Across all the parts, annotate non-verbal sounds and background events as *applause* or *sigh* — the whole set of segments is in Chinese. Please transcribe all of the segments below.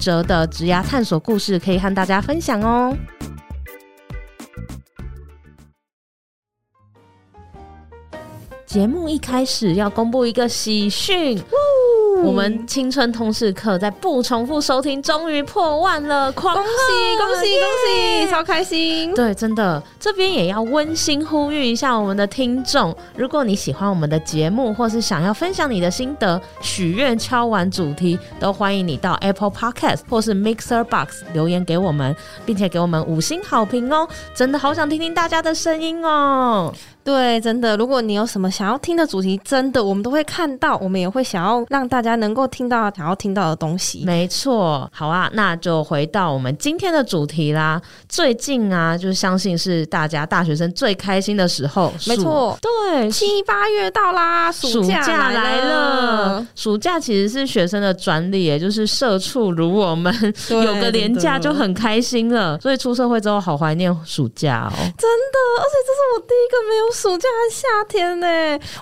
折的职涯探索故事可以和大家分享哦。节目一开始要公布一个喜讯。我们青春通识课在不重复收听终于破万了，狂恭喜恭喜恭喜，超开心！对，真的，这边也要温馨呼吁一下我们的听众，如果你喜欢我们的节目，或是想要分享你的心得、许愿、敲完主题，都欢迎你到 Apple Podcast 或是 Mixer Box 留言给我们，并且给我们五星好评哦！真的好想听听大家的声音哦。对，真的，如果你有什么想要听的主题，真的我们都会看到，我们也会想要让大家能够听到想要听到的东西。没错，好啊，那就回到我们今天的主题啦。最近啊，就是相信是大家大学生最开心的时候。没错，对，七八月到啦，暑假来了。暑假其实是学生的专利，也就是社畜如我们有个年假就很开心了。所以出社会之后，好怀念暑假哦。真的，而且这是我第一个没有。暑假和夏天呢，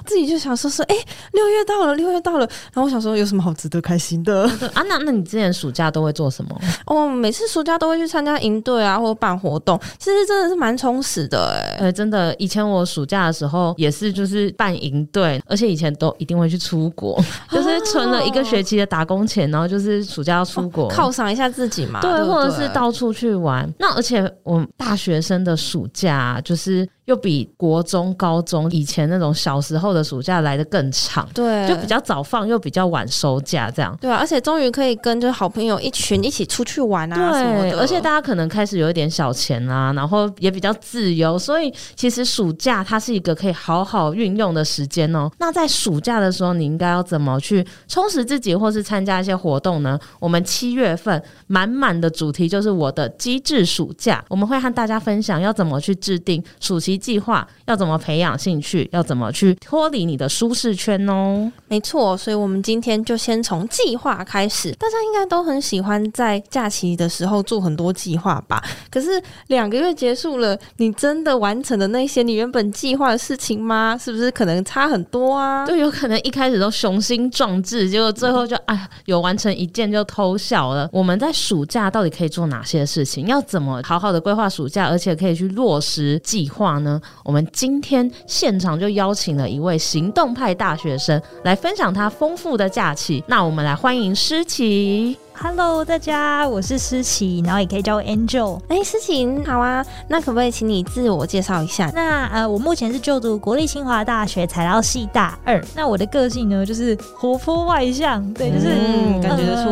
自己就想说说，哎、欸，六月到了，六月到了，然后我想说，有什么好值得开心的 *laughs* 啊？那那你之前暑假都会做什么？*laughs* 哦，每次暑假都会去参加营队啊，或者办活动，其实真的是蛮充实的哎。对，真的，以前我暑假的时候也是，就是办营队，而且以前都一定会去出国，*laughs* 就是存了一个学期的打工钱，然后就是暑假要出国，犒赏一下自己嘛，对，对对或者是到处去玩。那而且我们大学生的暑假就是。又比国中、高中以前那种小时候的暑假来的更长，对，就比较早放，又比较晚收假，这样。对啊，而且终于可以跟就是好朋友一群一起出去玩啊，对，什么的。而且大家可能开始有一点小钱啊，然后也比较自由，所以其实暑假它是一个可以好好运用的时间哦。那在暑假的时候，你应该要怎么去充实自己，或是参加一些活动呢？我们七月份满满的主题就是我的机智暑假，我们会和大家分享要怎么去制定暑期。计划要怎么培养兴趣？要怎么去脱离你的舒适圈哦？没错，所以我们今天就先从计划开始。大家应该都很喜欢在假期的时候做很多计划吧？可是两个月结束了，你真的完成了那些你原本计划的事情吗？是不是可能差很多啊？就有可能一开始都雄心壮志，结果最后就哎，有完成一件就偷笑了。我们在暑假到底可以做哪些事情？要怎么好好的规划暑假，而且可以去落实计划呢？我们今天现场就邀请了一位行动派大学生来分享他丰富的假期。那我们来欢迎诗琪。Hello，大家，我是诗琪，然后也可以叫我 Angel。哎，诗琪，你好啊，那可不可以请你自我介绍一下？那呃，我目前是就读国立清华大学材料系大二。那我的个性呢，就是活泼外向，对，就是、嗯、感觉得出来。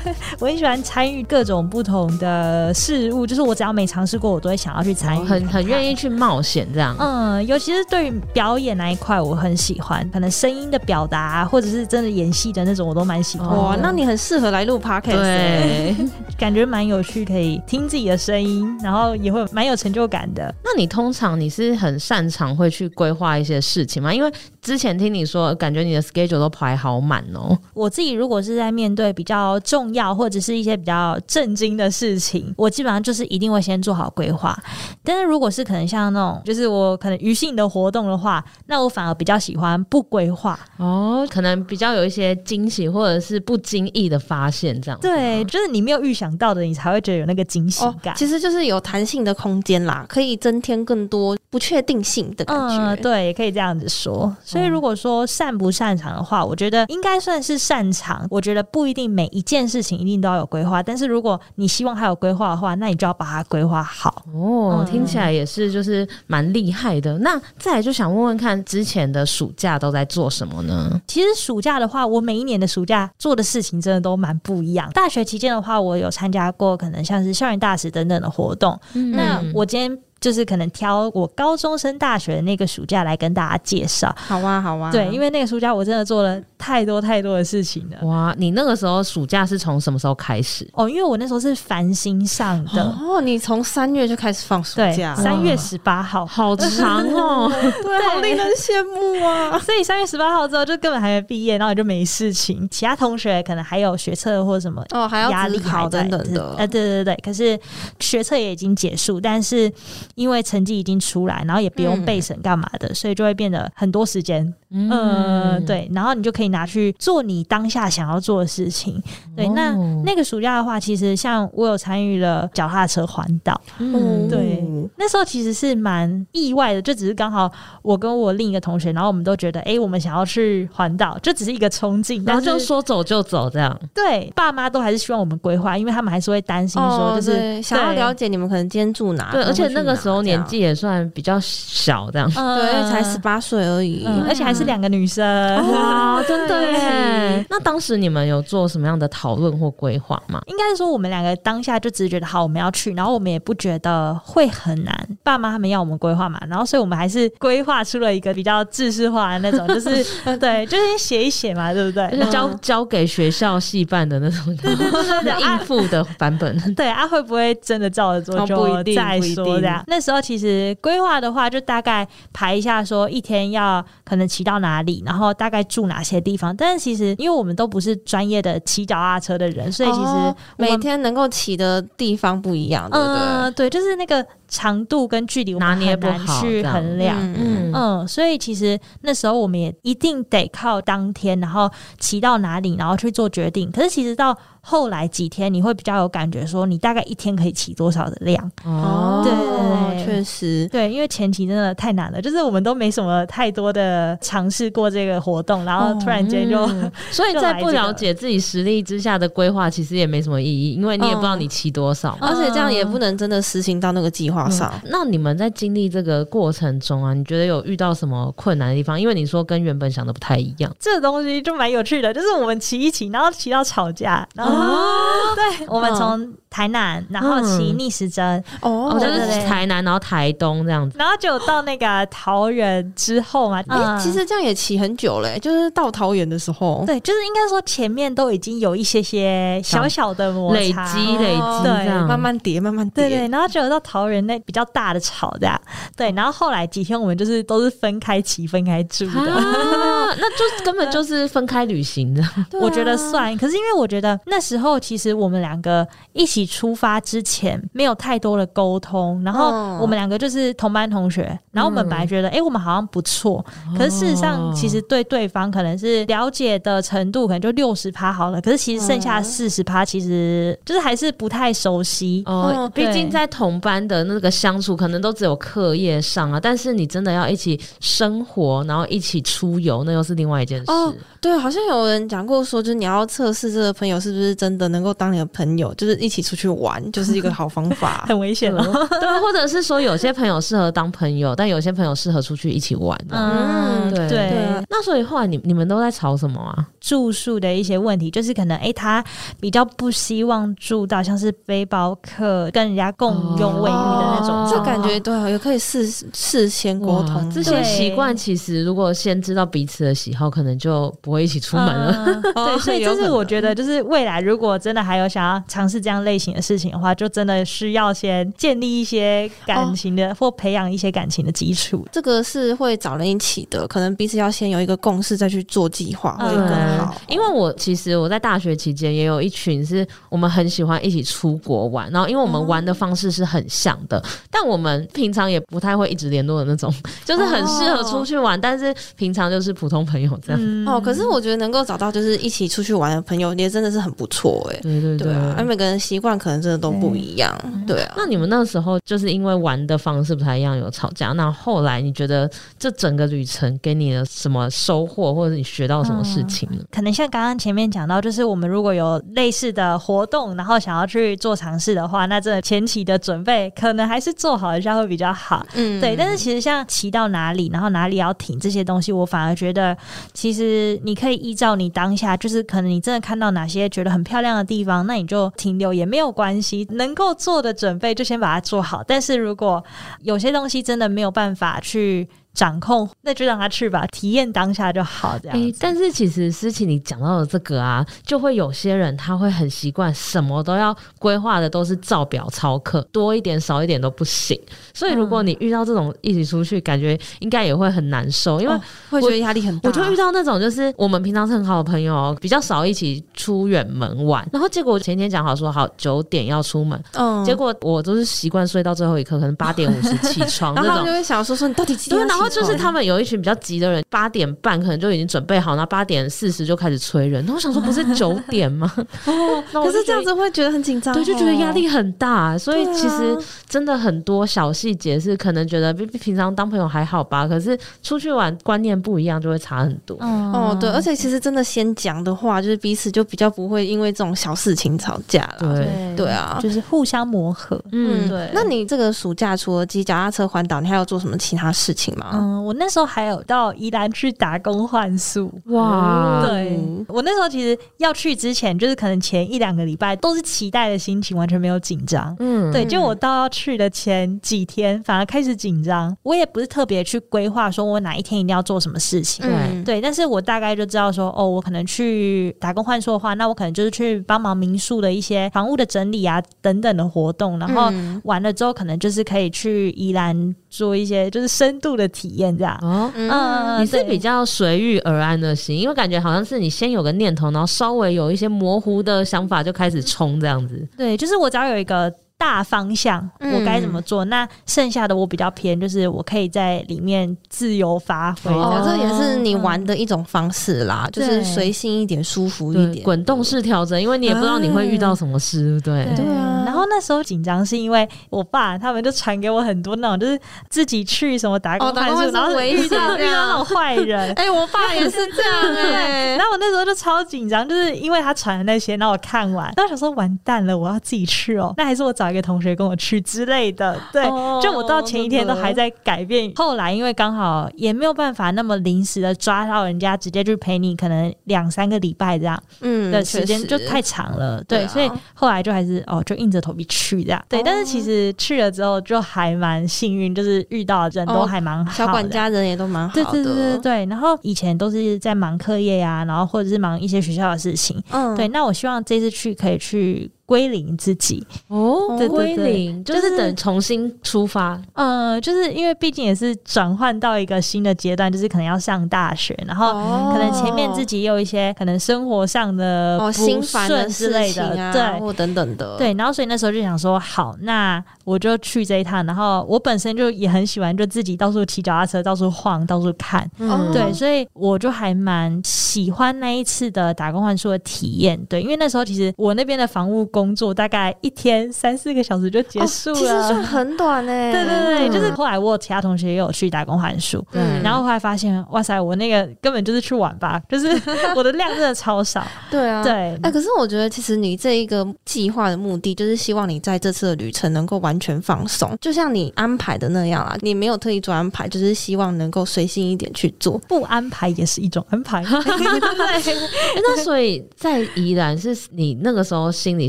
*laughs* 我很喜欢参与各种不同的事物，就是我只要没尝试过，我都会想要去参与，很很愿意去冒险这样。嗯，尤其是对于表演那一块，我很喜欢，可能声音的表达，或者是真的演戏的那种，我都蛮喜欢。哇，那你很适合来录。对，感觉蛮有趣，可以听自己的声音，然后也会蛮有成就感的。那你通常你是很擅长会去规划一些事情吗？因为之前听你说，感觉你的 schedule 都排好满哦。我自己如果是在面对比较重要或者是一些比较震惊的事情，我基本上就是一定会先做好规划。但是如果是可能像那种就是我可能余兴的活动的话，那我反而比较喜欢不规划哦，可能比较有一些惊喜或者是不经意的发现。这样对，就是你没有预想到的，你才会觉得有那个惊喜感。哦，其实就是有弹性的空间啦，可以增添更多不确定性的感觉。嗯，对，也可以这样子说。所以如果说擅不擅长的话，我觉得应该算是擅长。我觉得不一定每一件事情一定都要有规划，但是如果你希望它有规划的话，那你就要把它规划好。哦，听起来也是就是蛮厉害的。那再来就想问问看，之前的暑假都在做什么呢？其实暑假的话，我每一年的暑假做的事情真的都蛮不一样。大学期间的话，我有参加过可能像是校园大使等等的活动。嗯、那我今天就是可能挑我高中升大学的那个暑假来跟大家介绍。好啊，好啊。对，因为那个暑假我真的做了太多太多的事情了。哇，你那个时候暑假是从什么时候开始？哦，因为我那时候是繁星上的。哦，你从三月就开始放暑假，三月十八号，好长哦，*laughs* 对，好令人羡慕啊。所以三月十八号之后就根本还没毕业，然后就没事情。其他同学可能还有学测或什么哦，还要压力考等等的。呃，对对对，可是学测也已经结束，但是因为成绩已经出来，然后也不用备审干嘛的，嗯、所以就会变得很多时间。嗯、呃，对，然后你就可以拿去做你当下想要做的事情。对，那那个暑假的话，其实像我有参与了脚踏车环岛。嗯，对，那时候其实是蛮意外的，就只是刚好我跟我另一个同学，然后我们都觉得，哎，我们想要去环岛，就只是一个冲劲，然后就说走就走这样。对，爸妈都还是希望我们规划，因为他们还是会担心说，就是、哦、想要了解你们可能今天住哪。对，而且那个时候年纪也算比较小，这样。嗯、对，才十八岁而已，嗯、而且还是两个女生。哇，真的耶！那当时你们有做什么样的讨论或规划吗？应该是说我们两个当下就只是觉得好，我们要去，然后我们也不觉得会很难。爸妈他们要我们规划嘛，然后所以我们还是规划出了一个比较制式化的那种，就是 *laughs* 对，就是写一写嘛，对不对？交交给学校系办的那种，对对对对，*laughs* 应付的版本。对啊，会不会真的照着做就再说这样？那时候其实规划的话，就大概排一下，说一天要可能骑到哪里，然后大概住哪些地方。但是其实因为我们都不是专业的骑脚踏车的人，所以其实每天能够骑的地方不一样，对不对？嗯，对，就是那个。长度跟距离拿捏不好去衡量，嗯嗯，所以其实那时候我们也一定得靠当天，然后骑到哪里，然后去做决定。可是其实到后来几天，你会比较有感觉，说你大概一天可以骑多少的量。哦，对，确实，对，因为前期真的太难了，就是我们都没什么太多的尝试过这个活动，然后突然间就，*laughs* 所以在不了解自己实力之下的规划，其实也没什么意义，因为你也不知道你骑多少，而且这样也不能真的实行到那个计划。嗯、那你们在经历这个过程中啊，你觉得有遇到什么困难的地方？因为你说跟原本想的不太一样，这个东西就蛮有趣的，就是我们骑一骑，然后骑到吵架，然后、哦、对，*laughs* 我们从台南，然后骑逆时针，哦，就是台南，然后台东这样子，然后就到那个桃园之后嘛，哎、其实这样也骑很久嘞，就是到桃园的时候，对，就是应该说前面都已经有一些些小小的摩擦，累积累积，对，慢慢叠，慢慢叠，对对，然后就到桃园那比较大的草这样，对，然后后来几天我们就是都是分开骑、分开住的，啊、那就根本 *laughs* 就是分开旅行的，我觉得算。可是因为我觉得那时候其实我们两个一起出发之前没有太多的沟通，然后我们两个就是同班同学，然后我们本来觉得哎、嗯欸，我们好像不错，可是事实上其实对对方可能是了解的程度可能就六十趴好了，可是其实剩下四十趴其实就是还是不太熟悉。哦，毕竟在同班的那个相处可能都只有课业上啊，但是你真的要一起生活，然后一起出游，那又是另外一件事。哦，对，好像有人讲过说，就是你要测试这个朋友是不是真的能够当你的朋友，就是一起出去玩，就是一个好方法。*laughs* 很危险了，*laughs* 对，或者是说有些朋友适合当朋友，但有些朋友适合出去一起玩。嗯，对对。那所以后来你你们都在吵什么啊？住宿的一些问题，就是可能哎，他比较不希望住到像是背包客跟人家共用卫浴的那种。这感觉对，也可以事事先沟通这些习惯。其实如果先知道彼此的喜好，可能就不会一起出门了。嗯、*laughs* 对，所以这是我觉得，就是未来如果真的还有想要尝试这样类型的事情的话，就真的需要先建立一些感情的，哦、或培养一些感情的基础。这个是会找人一起的，可能彼此要先有一个共识，再去做计划会更好。嗯、因为我其实我在大学期间也有一群是我们很喜欢一起出国玩，然后因为我们玩的方式是很像的。嗯但我们平常也不太会一直联络的那种，*laughs* 就是很适合出去玩，哦、但是平常就是普通朋友这样。嗯、哦，可是我觉得能够找到就是一起出去玩的朋友，也真的是很不错哎。对对对，而、啊、每个人习惯可能真的都不一样。对，啊。那你们那时候就是因为玩的方式不太一样，有吵架。那后来你觉得这整个旅程给你的什么收获，或者你学到什么事情呢？嗯、可能像刚刚前面讲到，就是我们如果有类似的活动，然后想要去做尝试的话，那这前期的准备可能还是。做好一下会比较好，嗯，对。但是其实像骑到哪里，然后哪里要停这些东西，我反而觉得得，其实你可以依照你当下，就是可能你真的看到哪些觉得很漂亮的地方，那你就停留也没有关系，能够做的准备就先把它做好。但是如果有些东西真的没有办法去。掌控，那就让他去吧，体验当下就好。这样、欸，但是其实思琪你讲到的这个啊，就会有些人他会很习惯什么都要规划的都是照表操课，多一点少一点都不行。所以如果你遇到这种一起出去，感觉应该也会很难受，因为、哦、会觉得压力很大。我就遇到那种就是我们平常是很好的朋友，比较少一起出远门玩，然后结果前天讲好说好九点要出门，嗯，结果我都是习惯睡到最后一刻，可能八点五十起床，*laughs* 然后他就会想说说你到底几点？就是他们有一群比较急的人，八点半可能就已经准备好，然后八点四十就开始催人。那我想说，不是 *laughs* 九点吗？哦，*laughs* 可是这样子会觉得很紧张，对，就觉得压力很大。所以其实真的很多小细节是可能觉得比平常当朋友还好吧，可是出去玩观念不一样就会差很多。哦，对，而且其实真的先讲的话，就是彼此就比较不会因为这种小事情吵架了。对，对啊，就是互相磨合。嗯，对。那你这个暑假除了骑脚踏车环岛，你还要做什么其他事情吗？嗯，我那时候还有到宜兰去打工换宿。哇，对，我那时候其实要去之前，就是可能前一两个礼拜都是期待的心情，完全没有紧张。嗯，对，就我到要去的前几天，反而开始紧张。我也不是特别去规划，说我哪一天一定要做什么事情。对，对，但是我大概就知道说，哦，我可能去打工换宿的话，那我可能就是去帮忙民宿的一些房屋的整理啊等等的活动，然后完了之后，可能就是可以去宜兰做一些就是深度的体验这样。哦，嗯，你是比较随遇而安的心，因为感觉好像是你先有个念头，然后稍微有一些模糊的想法就开始冲这样子。对，就是我只要有一个。大方向我该怎么做？嗯、那剩下的我比较偏，就是我可以在里面自由发挥。哦，这也是你玩的一种方式啦，嗯、就是随性一点，舒服一点，滚动式调整。因为你也不知道你会遇到什么事，对对，对啊。然后那时候紧张是因为我爸他们就传给我很多那种，就是自己去什么打工换宿，哦、然后遇到遇到那种坏人。*laughs* 哎、欸，我爸也是这样 *laughs* 哎、欸。然后我那时候就超紧张，就是因为他传的那些，然后我看完，然后想说完蛋了，我要自己去哦。那还是我找。找一个同学跟我去之类的，对，就我到前一天都还在改变。后来因为刚好也没有办法那么临时的抓到人家直接去陪你，可能两三个礼拜这样，嗯，的时间就太长了，对，所以后来就还是哦，就硬着头皮去这样。对，但是其实去了之后就还蛮幸运，就是遇到的人都还蛮好，小管家人也都蛮好的，对对对对对。然后以前都是在忙课业呀，然后或者是忙一些学校的事情，嗯，对。那我希望这次去可以去。归零自己哦，归零就是等重新出发。呃，就是因为毕竟也是转换到一个新的阶段，就是可能要上大学，然后可能前面自己也有一些可能生活上的不顺之类的，对，或等等的，对。然后所以那时候就想说，好，那我就去这一趟。然后我本身就也很喜欢，就自己到处骑脚踏车，到处晃，到处看。嗯，对，所以我就还蛮喜欢那一次的打工换宿的体验。对，因为那时候其实我那边的房屋。工作大概一天三四个小时就结束了，哦、其实算很短呢、欸。对对对，嗯、就是后来我有其他同学也有去打工换宿，嗯，然后后来发现，哇塞，我那个根本就是去玩吧，*laughs* 就是我的量真的超少。对啊，对。哎、欸，可是我觉得其实你这一个计划的目的，就是希望你在这次的旅程能够完全放松，就像你安排的那样啊，你没有特意做安排，就是希望能够随性一点去做，不安排也是一种安排。*laughs* 对，那所以在宜兰是你那个时候心里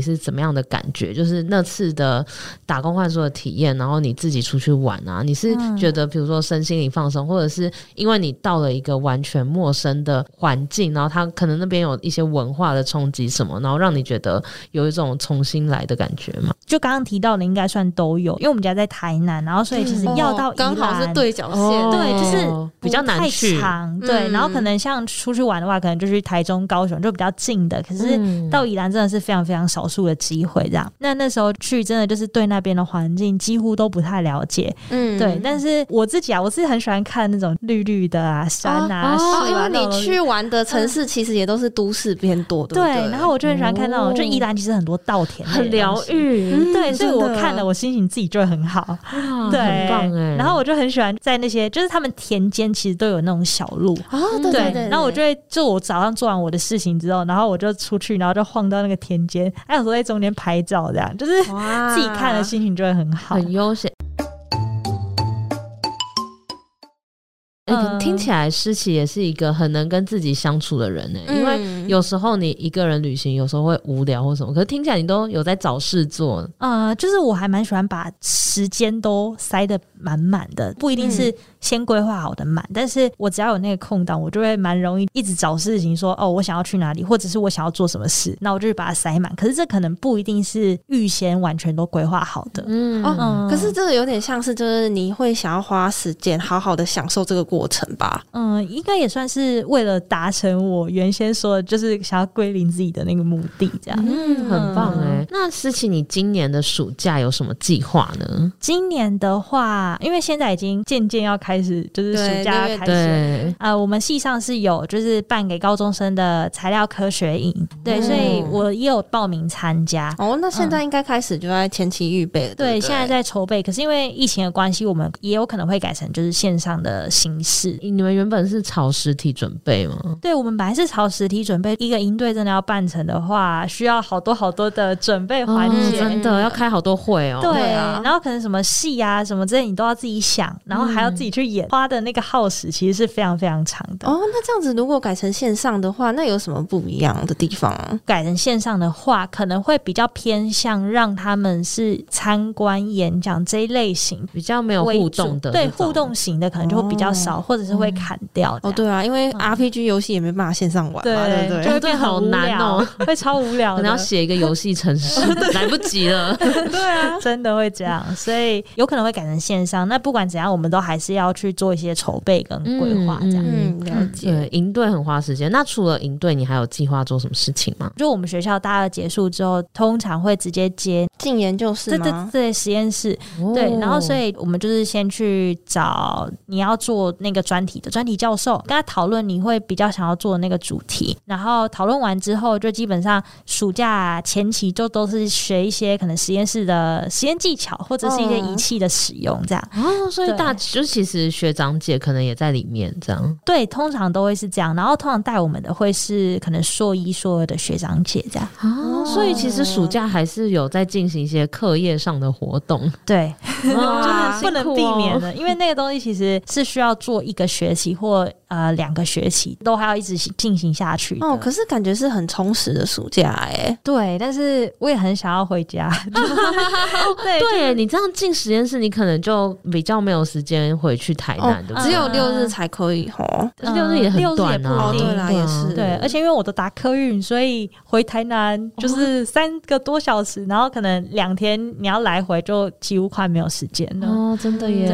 是。怎么样的感觉？就是那次的打工换宿的体验，然后你自己出去玩啊，你是觉得比如说身心灵放松，或者是因为你到了一个完全陌生的环境，然后他可能那边有一些文化的冲击什么，然后让你觉得有一种重新来的感觉吗？就刚刚提到的，应该算都有，因为我们家在台南，然后所以其实要到刚好是对角线，哦、对，就是比较难去。对，然后可能像出去玩的话，可能就去台中、高雄就比较近的，可是到宜兰真的是非常非常少数的机会这样，那那时候去真的就是对那边的环境几乎都不太了解，嗯，对。但是我自己啊，我自己很喜欢看那种绿绿的啊山啊树啊，因为你去玩的城市其实也都是都市偏多的，对。然后我就很喜欢看那种，就宜兰其实很多稻田，很疗愈，对。所以我看了，我心情自己就会很好，对，很棒哎。然后我就很喜欢在那些，就是他们田间其实都有那种小路啊，对对。然后我就会，就我早上做完我的事情之后，然后我就出去，然后就晃到那个田间，还有时候在中间。拍照这样，就是自己看了心情就会很好，很悠闲。听起来诗琪也是一个很能跟自己相处的人呢、欸。因为有时候你一个人旅行，有时候会无聊或什么，可是听起来你都有在找事做。呃，就是我还蛮喜欢把时间都塞得满满的，不一定是先规划好的满、嗯，但是我只要有那个空档，我就会蛮容易一直找事情说，哦，我想要去哪里，或者是我想要做什么事，那我就把它塞满。可是这可能不一定是预先完全都规划好的。嗯哦、嗯，可是这个有点像是，就是你会想要花时间好好的享受这个过程吧？嗯，应该也算是为了达成我原先说的，就是想要归零自己的那个目的，这样。嗯，很棒哎。那思琪，你今年的暑假有什么计划呢？今年的话，因为现在已经渐渐要开始，就是暑假要开始。对，呃，我们系上是有就是办给高中生的材料科学营，对，所以我也有报名参加。哦，那现在应该开始就在前期预备了。对，对，现在在筹备。可是因为疫情的关系，我们也有可能会改成就是线上的形式。你们原本是朝实体准备吗？对，我们本来是朝实体准备。一个营队真的要办成的话，需要好多好多的准备环节，哦，真的要开好多会哦。对啊，然后可能什么戏啊什么之类，你都要自己想，然后还要自己去演，花的那个耗时其实是非常非常长的。哦，那这样子如果改成线上的话，那有什么不一样的地方？改成线上的话，可能会比较偏向让他们是参观演讲这一类型，比较没有互动的。对，互动型的可能就会比较少，哦、或者是会砍掉。哦，对啊，因为 RPG 游戏也没办法线上玩嘛，对对对，就会变好难哦，*laughs* 会超无聊，可能要写一个游戏程式，*laughs* 来不及了。*laughs* 对啊，真的会这样，所以有可能会改成线上。那不管怎样，我们都还是要去做一些筹备跟规划，这样。嗯，了解。对，营队很花时间。那除了营队，你还有计划做什么事情吗？就我们学校大二结束之后，通常会直接接进研究室吗？对对对，实验室。哦。对，然后所以我们就是先去找你要做那个专题的专题教授，跟他讨论你会比较想要做的那个主题，然后讨论完之后，就基本上暑假前期就都是学一些可能实验室的实验技巧，或者是一些仪器的使用，这样。哦，所以大就其实学长姐可能也在里面，这样。对，通常都会是这样。然后通常带我们的会是可能硕一、硕二的学长姐这样。哦，所以其实暑假还是有在进行一些课业上的活动。对，*laughs* 就是不能避免的，因为那个东西其实是需要做一个学期或。呃，两个学期都还要一直进行下去哦。可是感觉是很充实的暑假哎。对，但是我也很想要回家。对 *laughs* 对，你这样进实验室，你可能就比较没有时间回去台南的，只有六日才可以哦。六日也很短啊。对啦，也是对。而且因为我都搭客运，所以回台南就是 *laughs* 三个多小时，然后可能两天你要来回，就几乎快没有时间了。哦，真的耶。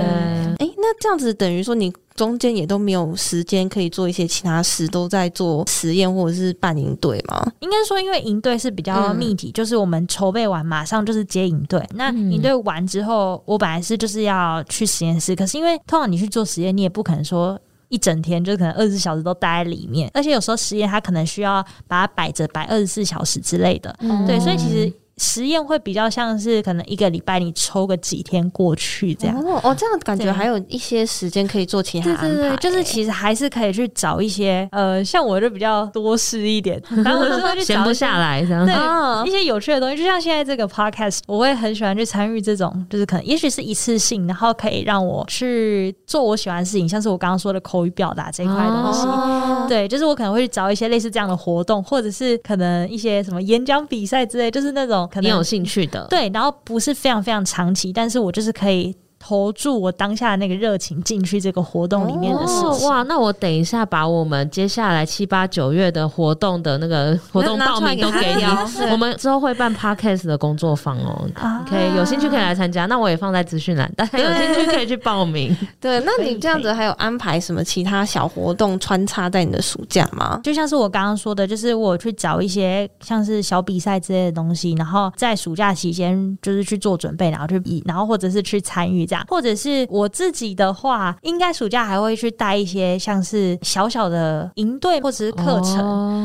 哎，那这样子等于说你。中间也都没有时间可以做一些其他事，都在做实验或者是办营队吗？应该说，因为营队是比较密集，嗯、就是我们筹备完马上就是接营队。那营队完之后，我本来是就是要去实验室，可是因为通常你去做实验，你也不可能说一整天就可能二十四小时都待在里面，而且有时候实验它可能需要把它摆着摆二十四小时之类的。嗯、对，所以其实。实验会比较像是可能一个礼拜你抽个几天过去这样哦，哦，这样感觉还有一些时间可以做其他安排。对对对，就是其实还是可以去找一些呃，像我就比较多事一点，*laughs* 然后我就会去闲不下来这样。对、哦，一些有趣的东西，就像现在这个 podcast，我会很喜欢去参与这种，就是可能也许是一次性，然后可以让我去做我喜欢的事情，像是我刚刚说的口语表达这一块东西。哦。对，就是我可能会去找一些类似这样的活动，或者是可能一些什么演讲比赛之类，就是那种。可能你有兴趣的，对，然后不是非常非常长期，但是我就是可以。投注我当下的那个热情进去这个活动里面的事情。哦、哇，那我等一下把我们接下来七八九月的活动的那个 *laughs* 活动报名都给你。我们之后会办 podcast 的工作坊哦，啊、可以有兴趣可以来参加。那我也放在资讯栏，大家有兴趣可以去报名。*laughs* 对，那你这样子还有安排什么其他小活动穿插在你的暑假吗？就像是我刚刚说的，就是我去找一些像是小比赛之类的东西，然后在暑假期间就是去做准备，然后去比，然后或者是去参与。或者是我自己的话，应该暑假还会去带一些像是小小的营队或者是课程，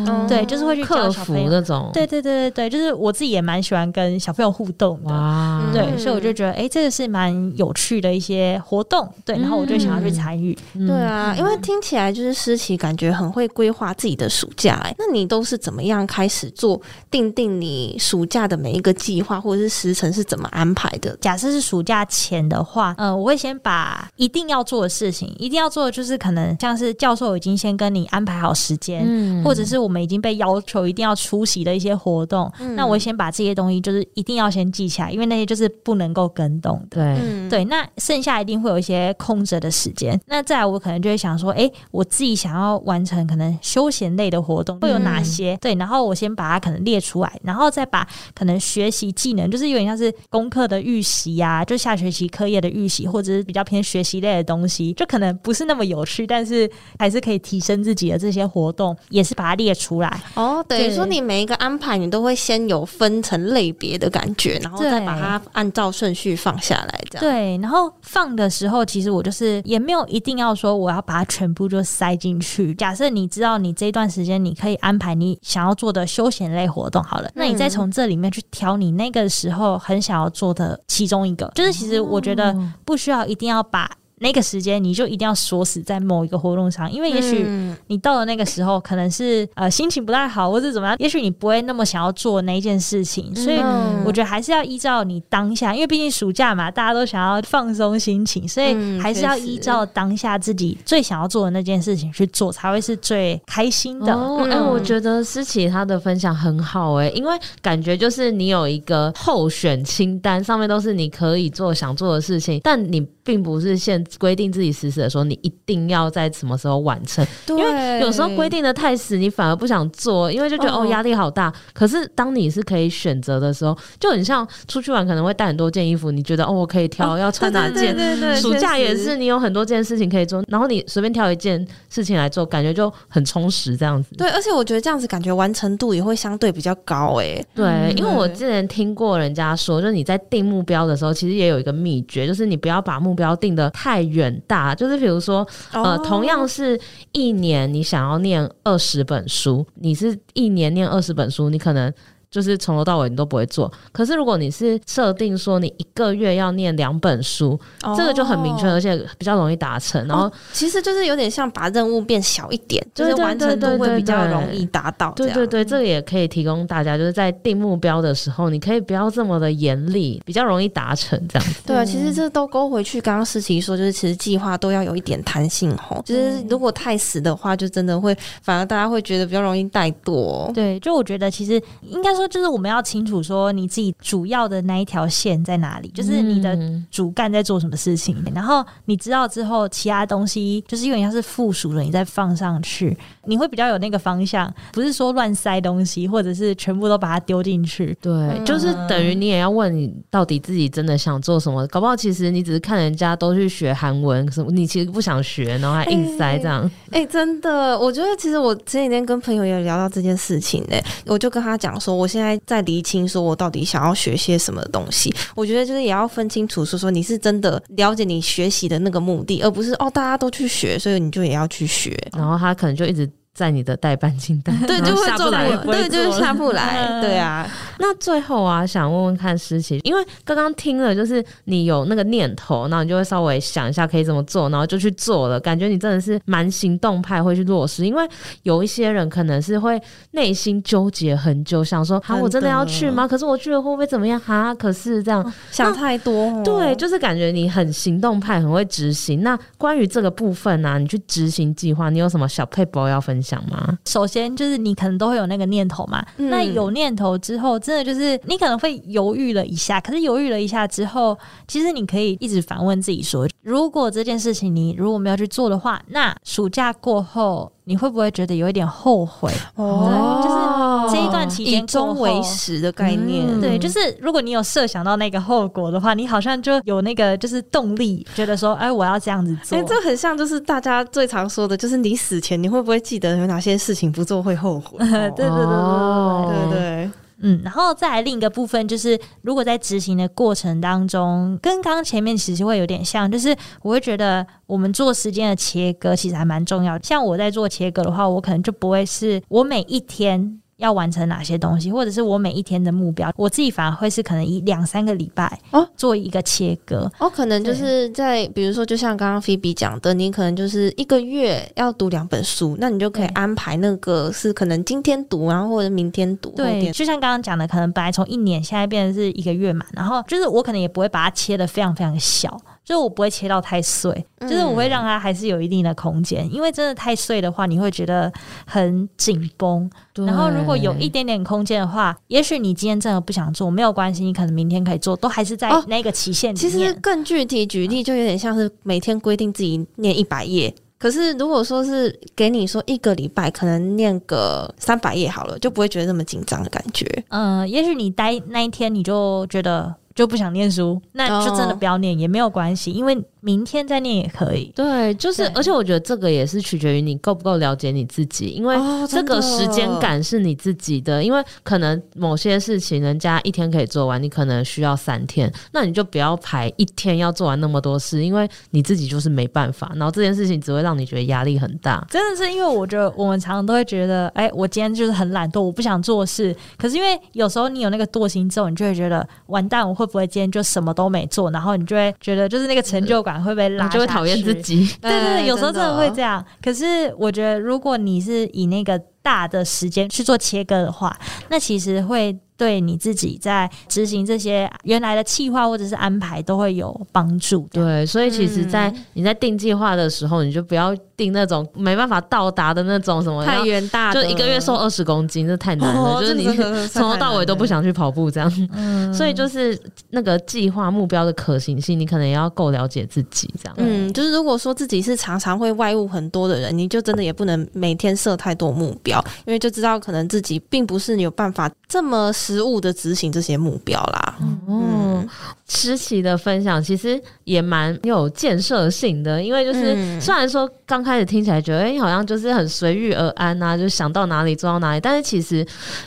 哦，对，就是会去教小朋友那种。对对对对对，就是我自己也蛮喜欢跟小朋友互动的，对，所以我就觉得，哎，这个是蛮有趣的一些活动，对，然后我就想要去参与。嗯、对啊，因为听起来就是诗琪感觉很会规划自己的暑假，哎，那你都是怎么样开始做定定你暑假的每一个计划或者是时程是怎么安排的？假设是暑假前的话。话，呃，我会先把一定要做的事情，一定要做的就是可能像是教授已经先跟你安排好时间，嗯，或者是我们已经被要求一定要出席的一些活动，嗯，那我先把这些东西就是一定要先记起来，因为那些就是不能够跟动的。对，嗯，对，那剩下一定会有一些空着的时间。那再来，我可能就会想说，哎，我自己想要完成可能休闲类的活动会有哪些？嗯，对，然后我先把它可能列出来，然后再把可能学习技能，就是有点像是功课的预习呀，就下学期课业的预习，或者是比较偏学习类的东西，就可能不是那么有趣，但是还是可以提升自己的这些活动，也是把它列出来。哦，等于说你每一个安排，你都会先有分成类别的感觉，然后再把它按照顺序放下来，这样。对，然后放的时候，其实我就是也没有一定要说我要把它全部就塞进去。假设你知道你这段时间你可以安排你想要做的休闲类活动，好了，那你再从这里面去挑你那个时候很想要做的其中一个，就是其实我觉得不需要一定要把。那个时间你就一定要锁死在某一个活动上，因为也许你到了那个时候，可能是呃心情不太好，或者怎么样，也许你不会那么想要做那一件事情。所以我觉得还是要依照你当下，因为毕竟暑假嘛，大家都想要放松心情，所以还是要依照当下自己最想要做的那件事情去做，才会是最开心的。哦，哎，我觉得思琪她的分享很好哎，因为感觉就是你有一个候选清单，上面都是你可以做想做的事情，但你并不是现规定自己死死的说，你一定要在什么时候完成？对，因为有时候规定的太死，你反而不想做，因为就觉得哦压力好大。可是当你是可以选择的时候，就很像出去玩，可能会带很多件衣服，你觉得哦我可以挑要穿哪件。对对对，暑假也是，你有很多件事情可以做，然后你随便挑一件事情来做，感觉就很充实这样子。对，而且我觉得这样子感觉完成度也会相对比较高诶。对，因为我之前听过人家说，就是你在定目标的时候，其实也有一个秘诀，就是你不要把目标定得太远大，就是比如说，呃，同样是一年，你想要念二十本书，你是一年念二十本书，你可能。就是从头到尾你都不会做，可是如果你是设定说你一个月要念两本书，哦，这个就很明确，而且比较容易达成。然后，哦，其实就是有点像把任务变小一点，就是完成度会比较容易达到。对对对，这个也可以提供大家，就是在定目标的时候，你可以不要这么的严厉，比较容易达成这样子。对啊，其实这都勾回去刚刚思琪说，就是其实计划都要有一点弹性吼，就是如果太死的话，就真的会反而大家会觉得比较容易怠惰。对，就我觉得其实应该说。就是我们要清楚说你自己主要的那一条线在哪里，就是你的主干在做什么事情，嗯、然后你知道之后，其他东西就是有点像是附属的，你再放上去，你会比较有那个方向，不是说乱塞东西，或者是全部都把它丢进去。对，嗯、就是等于你也要问你到底自己真的想做什么，搞不好其实你只是看人家都去学韩文，什么你其实不想学，然后还硬塞这样。哎、欸欸，真的，我觉得其实我前几天跟朋友也聊到这件事情呢、欸，我就跟他讲说，我现在。在厘清说，我到底想要学些什么东西？我觉得就是也要分清楚，说说你是真的了解你学习的那个目的，而不是哦，大家都去学，所以你就也要去学。然后他可能就一直。在你的代办清单，*laughs* 对，就会做对，就是下不来，*laughs* 对啊。那最后啊，想问问看诗琪，因为刚刚听了，就是你有那个念头，然后你就会稍微想一下可以怎么做，然后就去做了，感觉你真的是蛮行动派，会去落实。因为有一些人可能是会内心纠结很久，想说啊，我真的要去吗？可是我去了会不会怎么样哈？可是这样想太多，对，就是感觉你很行动派，很会执行。那关于这个部分呢，你去执行计划，你有什么小撇步要分享？想吗？首先就是你可能都会有那个念头嘛，嗯、那有念头之后，真的就是你可能会犹豫了一下，可是犹豫了一下之后，其实你可以一直反问自己说：如果这件事情你如果没有去做的话，那暑假过后。你会不会觉得有一点后悔？哦，就是这一段期间，以终为始的概念。嗯、对，就是如果你有设想到那个后果的话，你好像就有那个就是动力，觉得说，哎，我要这样子做。哎，这很像就是大家最常说的，就是你死前你会不会记得有哪些事情不做会后悔？对对对对对对对。对对对嗯，然后再来另一个部分，就是如果在执行的过程当中，跟刚刚前面其实会有点像，就是我会觉得我们做时间的切割其实还蛮重要。像我在做切割的话，我可能就不会是我每一天。要完成哪些东西，或者是我每一天的目标，我自己反而会是可能一两三个礼拜哦做一个切割哦，可能就是在比如说，就像刚刚菲比讲的，你可能就是一个月要读两本书，那你就可以安排那个是可能今天读，然后或者明天读。对，就像刚刚讲的，可能本来从一年现在变成是一个月嘛，然后就是我可能也不会把它切的非常非常小。就是我不会切到太碎，就是我会让它还是有一定的空间，嗯、因为真的太碎的话，你会觉得很紧绷。然后如果有一点点空间的话，也许你今天真的不想做，没有关系，你可能明天可以做，都还是在那个期限里面。其实更具体举例，就有点像是每天规定自己念一百页。可是，如果说是给你说一个礼拜可能念个三百页好了，就不会觉得那么紧张的感觉。嗯，也许你待那一天你就觉得就不想念书，那就真的不要念，哦，也没有关系，因为。明天再念也可以，对，就是，而且我觉得这个也是取决于你够不够了解你自己，因为这个时间感是你自己的，因为可能某些事情人家一天可以做完，你可能需要三天，那你就不要排一天要做完那么多事，因为你自己就是没办法，然后这件事情只会让你觉得压力很大。真的是因为我觉得我们常常都会觉得，哎、欸，我今天就是很懒惰，我不想做事，可是因为有时候你有那个惰性之后，你就会觉得完蛋，我会不会今天就什么都没做，然后你就会觉得就是那个成就感。会被拉，就会讨厌自己。对对对，有时候真的会这样。可是我觉得，如果你是以那个大的时间去做切割的话，那其实会。对你自己在执行这些原来的计划或者是安排都会有帮助。对，所以其实，在你在定计划的时候，你就不要定那种没办法到达的那种什么太远大，就一个月瘦二十公斤，这太难了。哦、就是你从头到尾都不想去跑步这样。嗯，*laughs* 所以就是那个计划目标的可行性，你可能也要够了解自己这样。嗯，就是如果说自己是常常会外物很多的人，你就真的也不能每天设太多目标，因为就知道可能自己并不是你有办法这么。实务的执行这些目标啦。嗯，嗯，诗琪的分享其实也蛮有建设性的，因为就是虽然说刚开始听起来觉得，哎、欸，好像就是很随遇而安啊，就想到哪里做到哪里，但是其实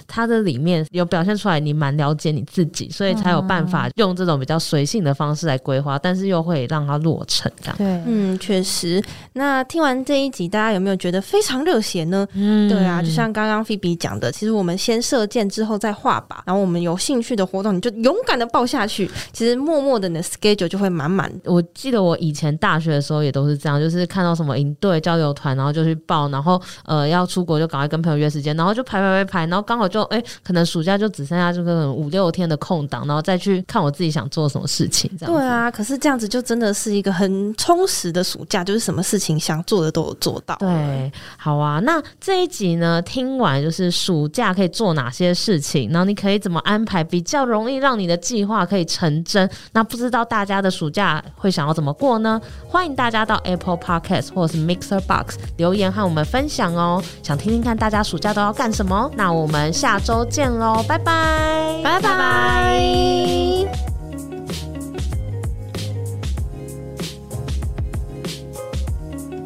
它的里面有表现出来，你蛮了解你自己，所以才有办法用这种比较随性的方式来规划，但是又会让它落成这样。对，嗯，确实。那听完这一集，大家有没有觉得非常热血呢？嗯，对啊，就像刚刚菲比讲的，其实我们先射箭之后再画靶。然后我们有兴趣的活动，你就勇敢的报下去。其实默默的，你的 schedule 就会满满。我记得我以前大学的时候也都是这样，就是看到什么营队、交流团，然后就去报。然后呃要出国就赶快跟朋友约时间，然后就排排排排。然后刚好就 *laughs* 哎，可能暑假就只剩下这个五六天的空档，然后再去看我自己想做什么事情。这样对啊，可是这样子就真的是一个很充实的暑假，就是什么事情想做的都有做到。对，好啊。那这一集呢，听完就是暑假可以做哪些事情，然后你可以怎么安排比较容易让你的计划可以成真？那不知道大家的暑假会想要怎么过呢？欢迎大家到 Apple Podcast 或是 Mixer Box 留言和我们分享哦。想听听看大家暑假都要干什么？那我们下周见喽，拜拜，拜拜。